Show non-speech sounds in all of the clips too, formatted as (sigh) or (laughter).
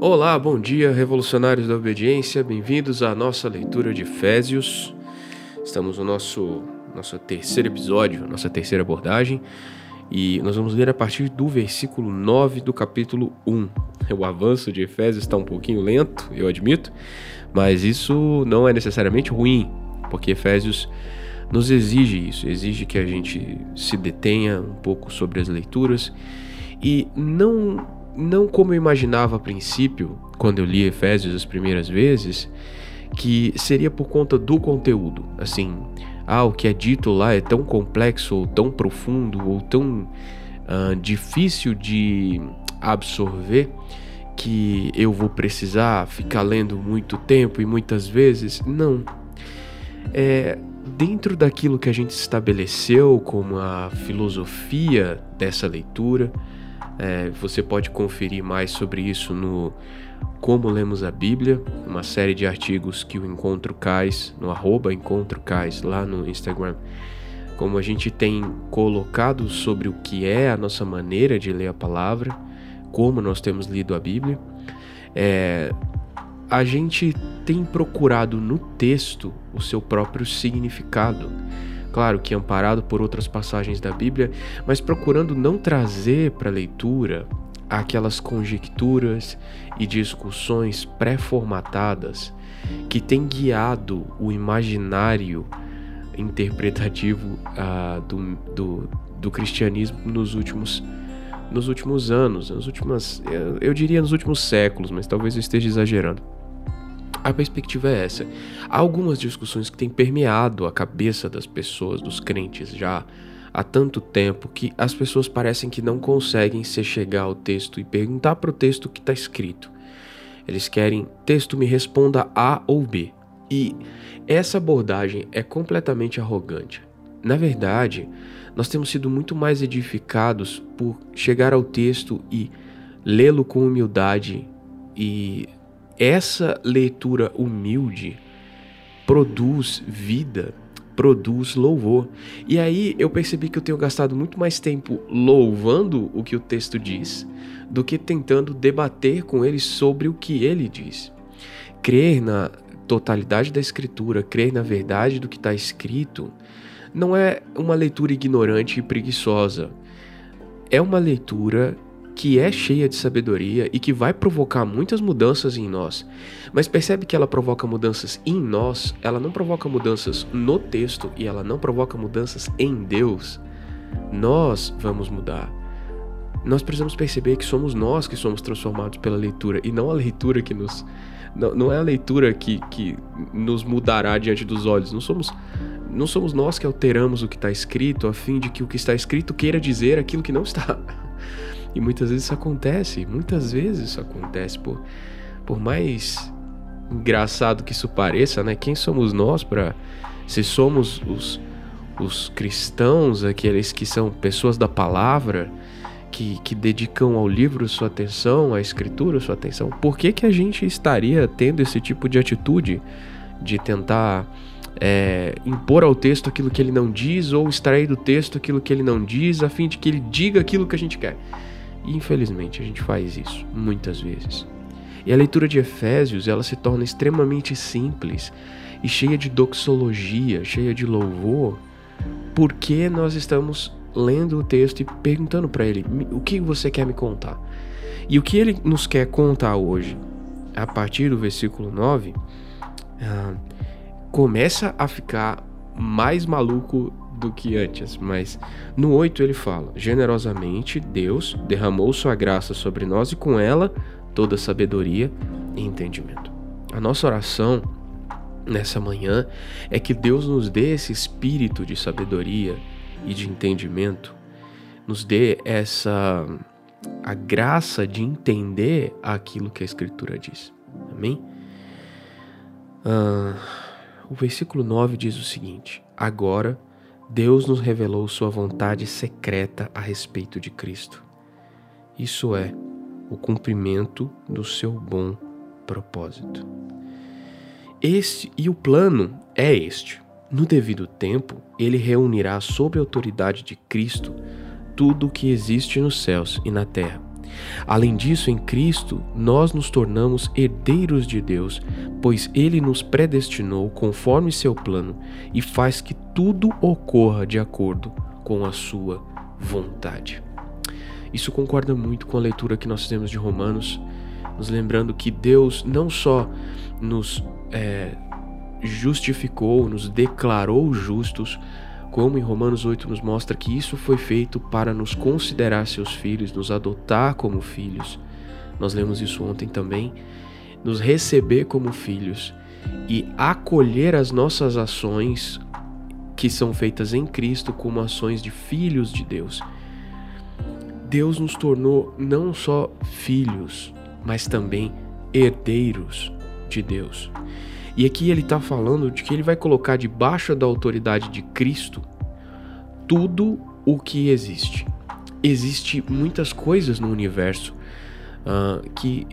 Olá, bom dia, revolucionários da obediência, bem-vindos à nossa leitura de Efésios. Estamos no nosso, nosso terceiro episódio, nossa terceira abordagem, e nós vamos ler a partir do versículo 9 do capítulo 1. O avanço de Efésios está um pouquinho lento, eu admito, mas isso não é necessariamente ruim, porque Efésios nos exige isso, exige que a gente se detenha um pouco sobre as leituras e não não como eu imaginava a princípio, quando eu li Efésios as primeiras vezes, que seria por conta do conteúdo. Assim, ah, o que é dito lá é tão complexo, ou tão profundo, ou tão uh, difícil de absorver que eu vou precisar ficar lendo muito tempo e muitas vezes. Não. É, dentro daquilo que a gente estabeleceu como a filosofia dessa leitura, é, você pode conferir mais sobre isso no Como Lemos a Bíblia, uma série de artigos que o Encontro Cais, no arroba Encontro Cais, lá no Instagram. Como a gente tem colocado sobre o que é a nossa maneira de ler a palavra, como nós temos lido a Bíblia, é, a gente tem procurado no texto o seu próprio significado claro que amparado por outras passagens da Bíblia, mas procurando não trazer para a leitura aquelas conjecturas e discussões pré-formatadas que têm guiado o imaginário interpretativo uh, do, do, do, cristianismo nos últimos, nos últimos anos, nas últimas, eu diria nos últimos séculos, mas talvez eu esteja exagerando. A perspectiva é essa. Há algumas discussões que têm permeado a cabeça das pessoas, dos crentes, já há tanto tempo que as pessoas parecem que não conseguem se chegar ao texto e perguntar para o texto o que está escrito. Eles querem texto me responda A ou B. E essa abordagem é completamente arrogante. Na verdade, nós temos sido muito mais edificados por chegar ao texto e lê-lo com humildade e essa leitura humilde produz vida, produz louvor. E aí eu percebi que eu tenho gastado muito mais tempo louvando o que o texto diz do que tentando debater com ele sobre o que ele diz. Crer na totalidade da escritura, crer na verdade do que está escrito, não é uma leitura ignorante e preguiçosa. É uma leitura que é cheia de sabedoria e que vai provocar muitas mudanças em nós. Mas percebe que ela provoca mudanças em nós, ela não provoca mudanças no texto e ela não provoca mudanças em Deus. Nós vamos mudar. Nós precisamos perceber que somos nós que somos transformados pela leitura e não a leitura que nos. Não, não é a leitura que, que nos mudará diante dos olhos. Não somos, não somos nós que alteramos o que está escrito a fim de que o que está escrito queira dizer aquilo que não está. E muitas vezes isso acontece, muitas vezes isso acontece, por, por mais engraçado que isso pareça, né? Quem somos nós para se somos os, os cristãos, aqueles que são pessoas da palavra, que, que dedicam ao livro sua atenção, à escritura sua atenção, por que, que a gente estaria tendo esse tipo de atitude de tentar é, impor ao texto aquilo que ele não diz ou extrair do texto aquilo que ele não diz, a fim de que ele diga aquilo que a gente quer? Infelizmente a gente faz isso muitas vezes. E a leitura de Efésios, ela se torna extremamente simples e cheia de doxologia, cheia de louvor, porque nós estamos lendo o texto e perguntando para ele: "O que você quer me contar?". E o que ele nos quer contar hoje, a partir do versículo 9, ah, começa a ficar mais maluco do que antes, mas no 8 ele fala: Generosamente Deus derramou sua graça sobre nós e com ela toda sabedoria e entendimento. A nossa oração nessa manhã é que Deus nos dê esse espírito de sabedoria e de entendimento, nos dê essa a graça de entender aquilo que a Escritura diz. Amém? Ah, o versículo 9 diz o seguinte: Agora Deus nos revelou sua vontade secreta a respeito de Cristo. Isso é o cumprimento do seu bom propósito. Este e o plano é este. No devido tempo, ele reunirá sob a autoridade de Cristo tudo o que existe nos céus e na terra, Além disso, em Cristo, nós nos tornamos herdeiros de Deus, pois Ele nos predestinou conforme seu plano e faz que tudo ocorra de acordo com a sua vontade. Isso concorda muito com a leitura que nós temos de Romanos, nos lembrando que Deus não só nos é, justificou, nos declarou justos, como em Romanos 8 nos mostra que isso foi feito para nos considerar seus filhos, nos adotar como filhos. Nós lemos isso ontem também. Nos receber como filhos e acolher as nossas ações que são feitas em Cristo como ações de filhos de Deus. Deus nos tornou não só filhos, mas também herdeiros de Deus. E aqui ele está falando de que ele vai colocar debaixo da autoridade de Cristo tudo o que existe. Existe muitas coisas no universo uh, que,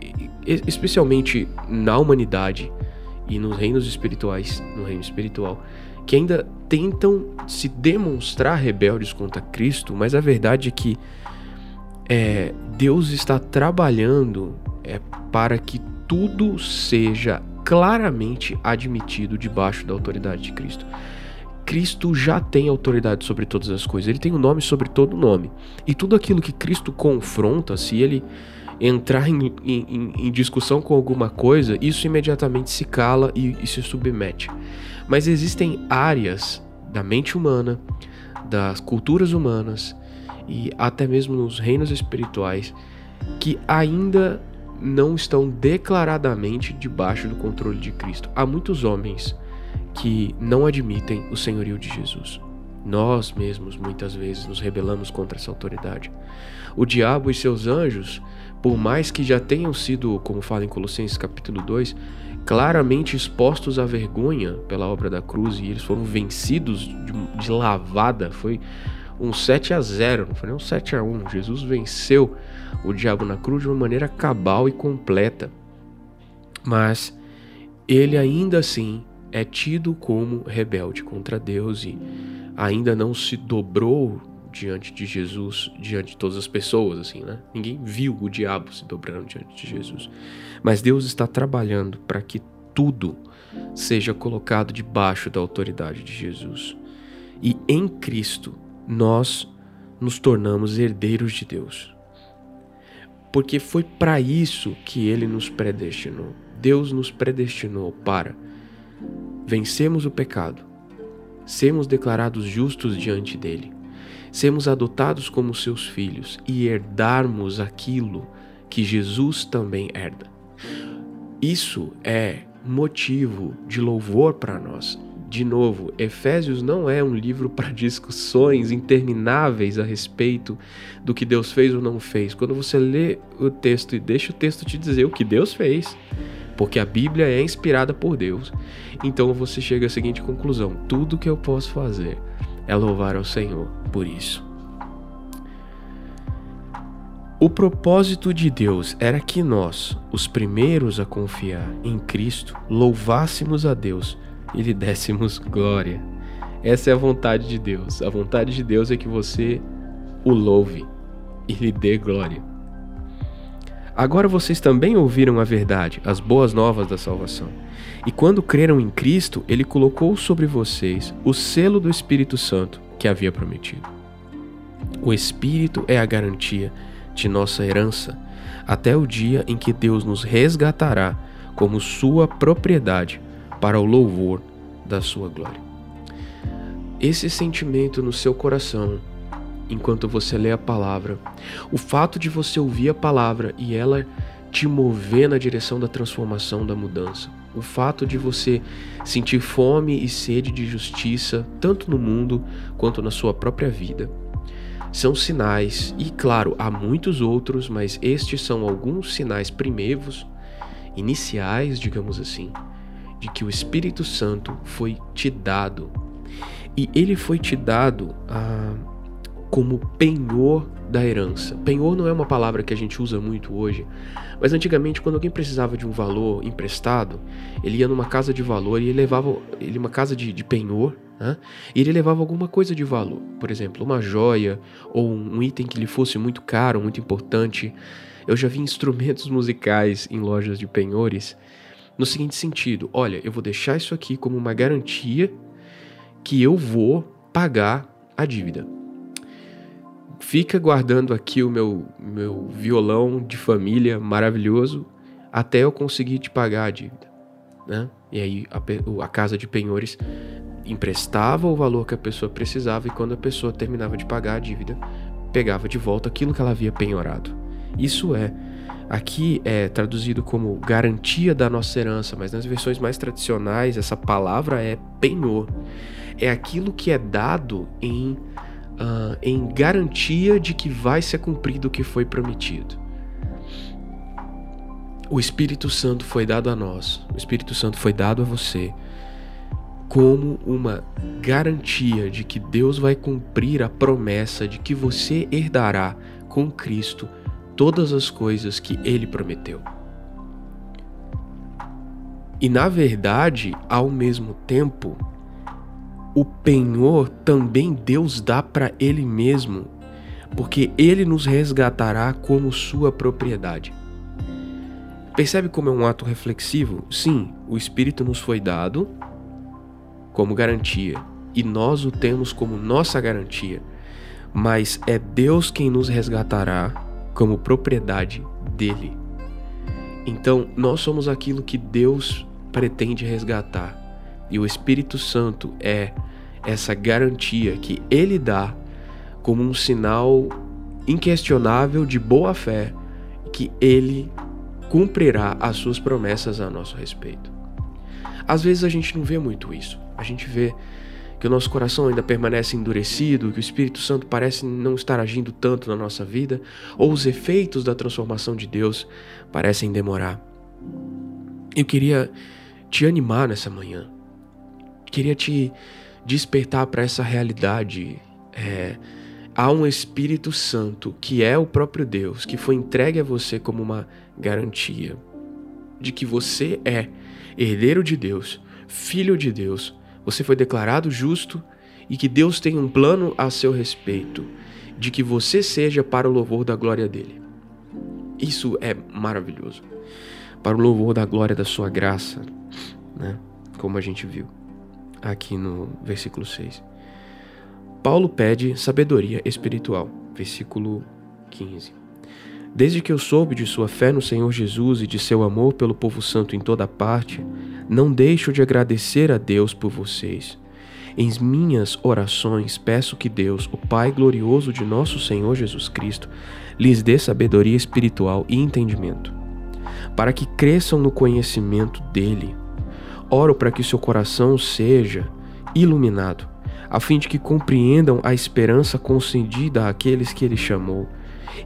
especialmente na humanidade e nos reinos espirituais, no reino espiritual, que ainda tentam se demonstrar rebeldes contra Cristo, mas a verdade é que é, Deus está trabalhando é, para que tudo seja claramente admitido debaixo da autoridade de Cristo. Cristo já tem autoridade sobre todas as coisas, ele tem o um nome sobre todo nome. E tudo aquilo que Cristo confronta, se ele entrar em, em, em discussão com alguma coisa, isso imediatamente se cala e, e se submete. Mas existem áreas da mente humana, das culturas humanas e até mesmo nos reinos espirituais que ainda não estão declaradamente debaixo do controle de Cristo. Há muitos homens que não admitem o senhorio de Jesus. Nós mesmos muitas vezes nos rebelamos contra essa autoridade. O diabo e seus anjos, por mais que já tenham sido, como fala em Colossenses capítulo 2, claramente expostos à vergonha pela obra da cruz e eles foram vencidos de, de lavada, foi um 7 a 0, não foi nem um 7 a 1. Jesus venceu o diabo na cruz de uma maneira cabal e completa. Mas ele ainda assim é tido como rebelde contra Deus e ainda não se dobrou diante de Jesus, diante de todas as pessoas, assim, né? Ninguém viu o diabo se dobrando diante de Jesus. Mas Deus está trabalhando para que tudo seja colocado debaixo da autoridade de Jesus. E em Cristo nós nos tornamos herdeiros de Deus porque foi para isso que ele nos predestinou. Deus nos predestinou para vencermos o pecado, sermos declarados justos diante dele, sermos adotados como seus filhos e herdarmos aquilo que Jesus também herda. Isso é motivo de louvor para nós, de novo, Efésios não é um livro para discussões intermináveis a respeito do que Deus fez ou não fez. Quando você lê o texto e deixa o texto te dizer o que Deus fez, porque a Bíblia é inspirada por Deus, então você chega à seguinte conclusão: tudo que eu posso fazer é louvar ao Senhor por isso. O propósito de Deus era que nós, os primeiros a confiar em Cristo, louvássemos a Deus e lhe dessemos glória. Essa é a vontade de Deus. A vontade de Deus é que você o louve e lhe dê glória. Agora vocês também ouviram a verdade, as boas novas da salvação. E quando creram em Cristo, ele colocou sobre vocês o selo do Espírito Santo que havia prometido. O Espírito é a garantia de nossa herança até o dia em que Deus nos resgatará como sua propriedade para o louvor da sua glória. Esse sentimento no seu coração, enquanto você lê a palavra, o fato de você ouvir a palavra e ela te mover na direção da transformação, da mudança, o fato de você sentir fome e sede de justiça, tanto no mundo quanto na sua própria vida, são sinais, e claro, há muitos outros, mas estes são alguns sinais primeiros, iniciais, digamos assim, de que o Espírito Santo foi te dado. E ele foi te dado ah, como penhor da herança. Penhor não é uma palavra que a gente usa muito hoje, mas antigamente, quando alguém precisava de um valor emprestado, ele ia numa casa de valor e levava ele uma casa de, de penhor, Né? E ele levava alguma coisa de valor, por exemplo, uma joia ou um item que lhe fosse muito caro, muito importante. Eu já vi instrumentos (laughs) musicais em lojas de penhores no seguinte sentido: olha, eu vou deixar isso aqui como uma garantia que eu vou pagar a dívida. Fica guardando aqui o meu, meu violão de família maravilhoso até eu conseguir te pagar a dívida. Né? E aí a, a casa de penhores emprestava o valor que a pessoa precisava e quando a pessoa terminava de pagar a dívida, pegava de volta aquilo que ela havia penhorado. Isso é aqui é traduzido como garantia da nossa herança, mas nas versões mais tradicionais essa palavra é penhor. É aquilo que é dado em, uh, em garantia de que vai ser cumprido o que foi prometido. O Espírito Santo foi dado a nós, o Espírito Santo foi dado a você como uma garantia de que Deus vai cumprir a promessa de que você herdará com Cristo todas as coisas que ele prometeu. E na verdade, ao mesmo tempo, o penhor também Deus dá para ele mesmo, porque ele nos resgatará como sua propriedade. Percebe como é um ato reflexivo? Sim, o Espírito nos foi dado como garantia e nós o temos como nossa garantia, mas é Deus quem nos resgatará como propriedade dele. Então, nós somos aquilo que Deus pretende resgatar, e o Espírito Santo é essa garantia que ele dá como um sinal inquestionável de boa fé que ele cumprirá as suas promessas a nosso respeito. Às vezes a gente não vê muito isso a gente vê que o nosso coração ainda permanece endurecido, que o Espírito Santo parece não estar agindo tanto na nossa vida, ou os efeitos da transformação de Deus parecem demorar. Eu queria te animar nessa manhã, queria te despertar para essa realidade. É, há um Espírito Santo que é o próprio Deus, que foi entregue a você como uma garantia de que você é herdeiro de Deus, filho de Deus você foi declarado justo e que Deus tem um plano a seu respeito, de que você seja para o louvor da glória dele. Isso é maravilhoso. Para o louvor da glória da sua graça, né? Como a gente viu aqui no versículo 6. Paulo pede sabedoria espiritual, versículo 15. Desde que eu soube de sua fé no Senhor Jesus e de seu amor pelo povo santo em toda parte, não deixo de agradecer a Deus por vocês. Em minhas orações peço que Deus, o Pai glorioso de nosso Senhor Jesus Cristo, lhes dê sabedoria espiritual e entendimento, para que cresçam no conhecimento dele. Oro para que seu coração seja iluminado, a fim de que compreendam a esperança concedida àqueles que ele chamou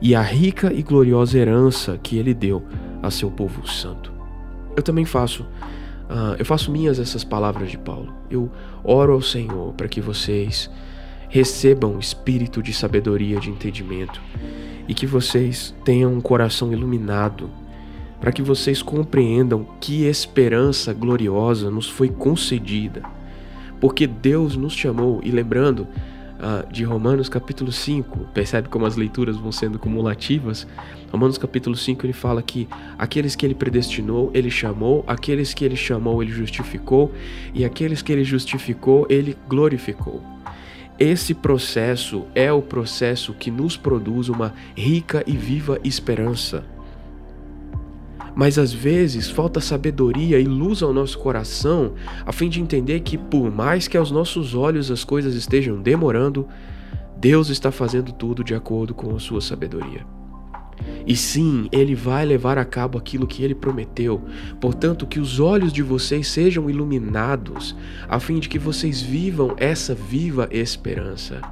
e a rica e gloriosa herança que ele deu a seu povo santo. Eu também faço, uh, eu faço minhas essas palavras de Paulo. Eu oro ao Senhor para que vocês recebam espírito de sabedoria, de entendimento e que vocês tenham um coração iluminado, para que vocês compreendam que esperança gloriosa nos foi concedida. Porque Deus nos chamou, e lembrando, uh, de Romanos capítulo 5, percebe como as leituras vão sendo cumulativas? Romanos capítulo 5 ele fala que aqueles que ele predestinou, ele chamou, aqueles que ele chamou, ele justificou, e aqueles que ele justificou, ele glorificou. Esse processo é o processo que nos produz uma rica e viva esperança. Mas às vezes falta sabedoria e luz ao nosso coração a fim de entender que, por mais que aos nossos olhos as coisas estejam demorando, Deus está fazendo tudo de acordo com a sua sabedoria. E sim, Ele vai levar a cabo aquilo que Ele prometeu. Portanto, que os olhos de vocês sejam iluminados, a fim de que vocês vivam essa viva esperança,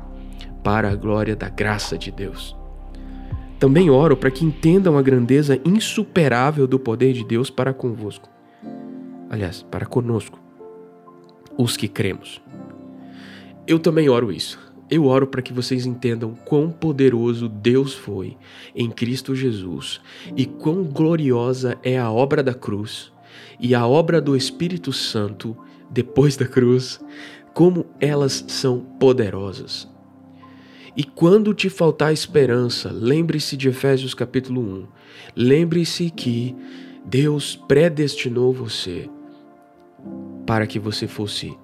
para a glória da graça de Deus. Também oro para que entendam a grandeza insuperável do poder de Deus para convosco. Aliás, para conosco, os que cremos. Eu também oro isso. Eu oro para que vocês entendam quão poderoso Deus foi em Cristo Jesus e quão gloriosa é a obra da cruz e a obra do Espírito Santo depois da cruz como elas são poderosas. E quando te faltar esperança, lembre-se de Efésios capítulo 1. Lembre-se que Deus predestinou você para que você fosse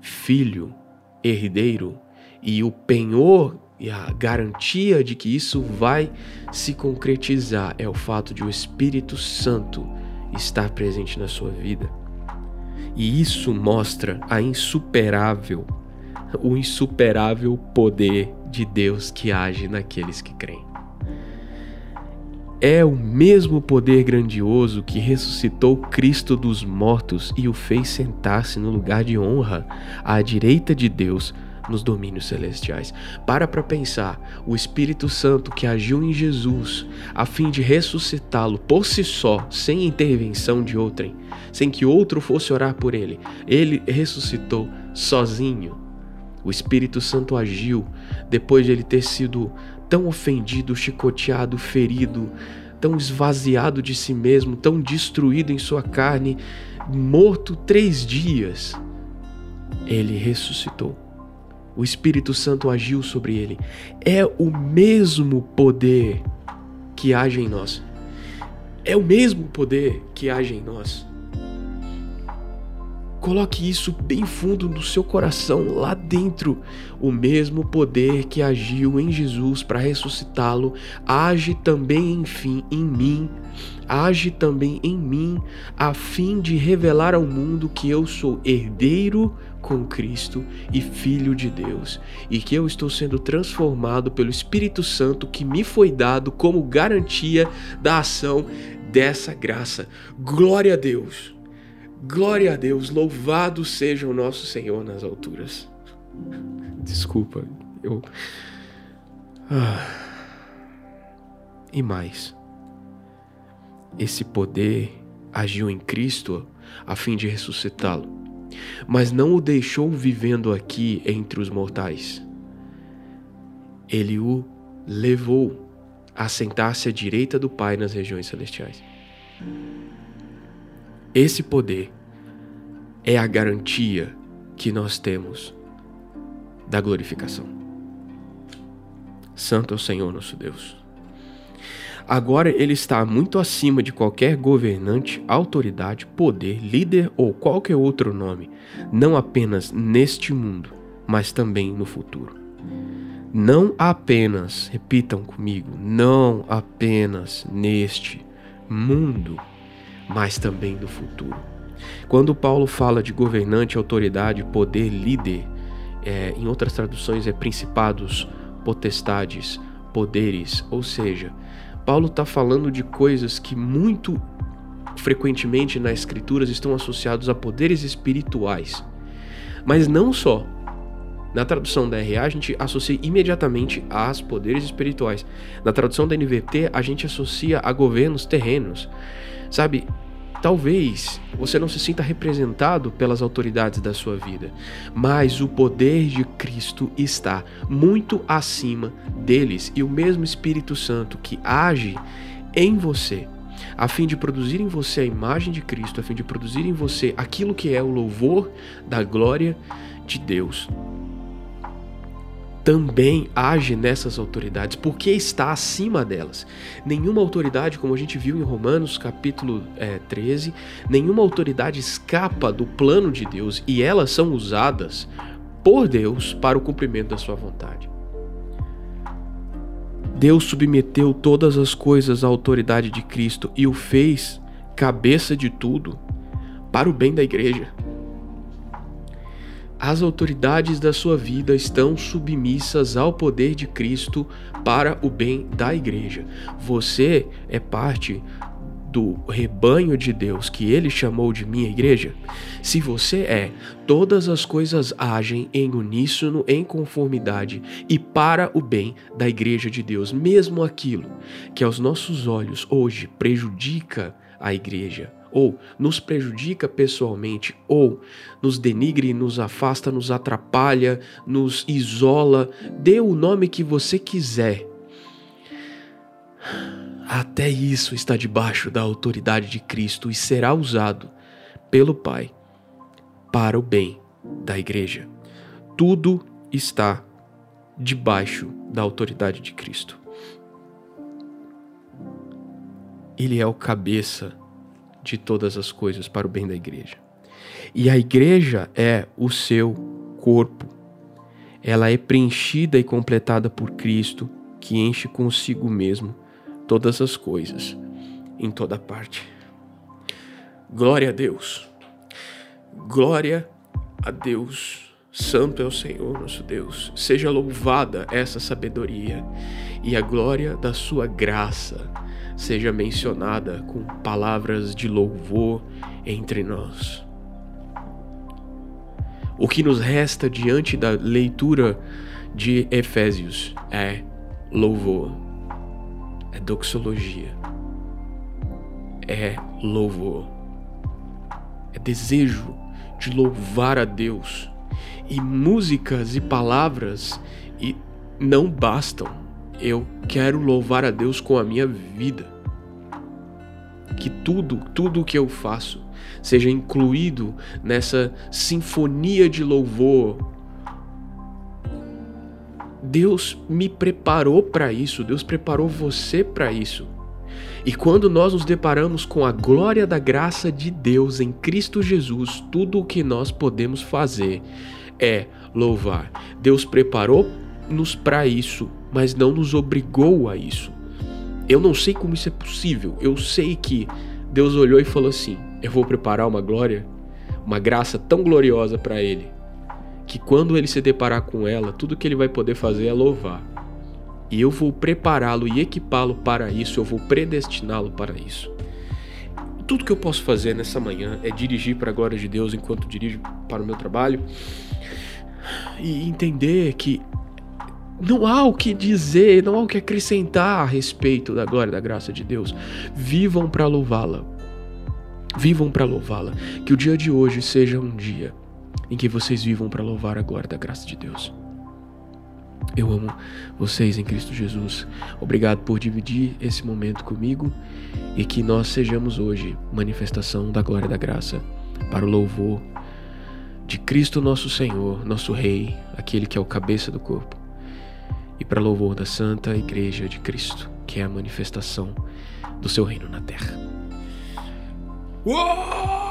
filho, herdeiro, e o penhor e a garantia de que isso vai se concretizar é o fato de o Espírito Santo estar presente na sua vida. E isso mostra a insuperável, o insuperável poder de Deus que age naqueles que creem. É o mesmo poder grandioso que ressuscitou Cristo dos mortos e o fez sentar-se no lugar de honra à direita de Deus nos domínios celestiais. Para para pensar, o Espírito Santo que agiu em Jesus a fim de ressuscitá-lo por si só, sem intervenção de outrem, sem que outro fosse orar por ele, ele ressuscitou sozinho. O Espírito Santo agiu depois de ele ter sido tão ofendido, chicoteado, ferido, tão esvaziado de si mesmo, tão destruído em sua carne, morto três dias. Ele ressuscitou. O Espírito Santo agiu sobre ele. É o mesmo poder que age em nós. É o mesmo poder que age em nós. Coloque isso bem fundo no seu coração, lá dentro. O mesmo poder que agiu em Jesus para ressuscitá-lo, age também, enfim, em mim. Age também em mim, a fim de revelar ao mundo que eu sou herdeiro com Cristo e filho de Deus, e que eu estou sendo transformado pelo Espírito Santo que me foi dado como garantia da ação dessa graça. Glória a Deus! Glória a Deus, louvado seja o nosso Senhor nas alturas. Desculpa, eu. Ah. E mais, esse poder agiu em Cristo a fim de ressuscitá-lo, mas não o deixou vivendo aqui entre os mortais. Ele o levou a sentar-se à direita do Pai nas regiões celestiais. Esse poder é a garantia que nós temos da glorificação. Santo é o Senhor nosso Deus. Agora ele está muito acima de qualquer governante, autoridade, poder, líder ou qualquer outro nome, não apenas neste mundo, mas também no futuro. Não apenas, repitam comigo, não apenas neste mundo, mas também do futuro. Quando Paulo fala de governante, autoridade, poder, líder, é, em outras traduções é principados, potestades, poderes, ou seja, Paulo está falando de coisas que muito frequentemente nas escrituras estão associados a poderes espirituais. Mas não só. Na tradução da RA, a gente associa imediatamente aos poderes espirituais. Na tradução da NVT, a gente associa a governos terrenos. Sabe, talvez você não se sinta representado pelas autoridades da sua vida, mas o poder de Cristo está muito acima deles e o mesmo Espírito Santo que age em você a fim de produzir em você a imagem de Cristo, a fim de produzir em você aquilo que é o louvor da glória de Deus também age nessas autoridades, porque está acima delas. Nenhuma autoridade, como a gente viu em Romanos capítulo é, 13, nenhuma autoridade escapa do plano de Deus e elas são usadas por Deus para o cumprimento da sua vontade. Deus submeteu todas as coisas à autoridade de Cristo e o fez cabeça de tudo para o bem da igreja. As autoridades da sua vida estão submissas ao poder de Cristo para o bem da igreja. Você é parte do rebanho de Deus que ele chamou de minha igreja? Se você é, todas as coisas agem em uníssono, em conformidade e para o bem da igreja de Deus, mesmo aquilo que aos nossos olhos hoje prejudica a igreja ou nos prejudica pessoalmente, ou nos denigre, nos afasta, nos atrapalha, nos isola, dê o nome que você quiser. Até isso está debaixo da autoridade de Cristo e será usado pelo Pai para o bem da igreja. tudo está debaixo da autoridade de Cristo. Ele é o cabeça de todas as coisas para o bem da igreja. E a igreja é o seu corpo. Ela é preenchida e completada por Cristo, que enche consigo mesmo todas as coisas, em toda parte. Glória a Deus. Glória a Deus. Santo é o Senhor nosso Deus. Seja louvada essa sabedoria e a glória da sua graça seja mencionada com palavras de louvor entre nós. O que nos resta diante da leitura de Efésios é louvor, é doxologia, é louvor, é desejo de louvar a Deus e músicas e palavras e não bastam. Eu quero louvar a Deus com a minha vida. Que tudo, tudo o que eu faço seja incluído nessa sinfonia de louvor. Deus me preparou para isso, Deus preparou você para isso. E quando nós nos deparamos com a glória da graça de Deus em Cristo Jesus, tudo o que nós podemos fazer é louvar. Deus preparou-nos para isso, mas não nos obrigou a isso. Eu não sei como isso é possível. Eu sei que Deus olhou e falou assim: Eu vou preparar uma glória, uma graça tão gloriosa para ele, que quando ele se deparar com ela, tudo que ele vai poder fazer é louvar. E eu vou prepará-lo e equipá-lo para isso, eu vou predestiná-lo para isso. Tudo que eu posso fazer nessa manhã é dirigir para a glória de Deus enquanto dirijo para o meu trabalho e entender que não há o que dizer, não há o que acrescentar a respeito da glória da graça de Deus. Vivam para louvá-la. Vivam para louvá-la. Que o dia de hoje seja um dia em que vocês vivam para louvar a glória da graça de Deus. Eu amo vocês em Cristo Jesus. Obrigado por dividir esse momento comigo e que nós sejamos hoje manifestação da glória da graça para o louvor de Cristo nosso Senhor, nosso Rei, aquele que é o cabeça do corpo, e para louvor da Santa Igreja de Cristo, que é a manifestação do seu reino na terra. Uou!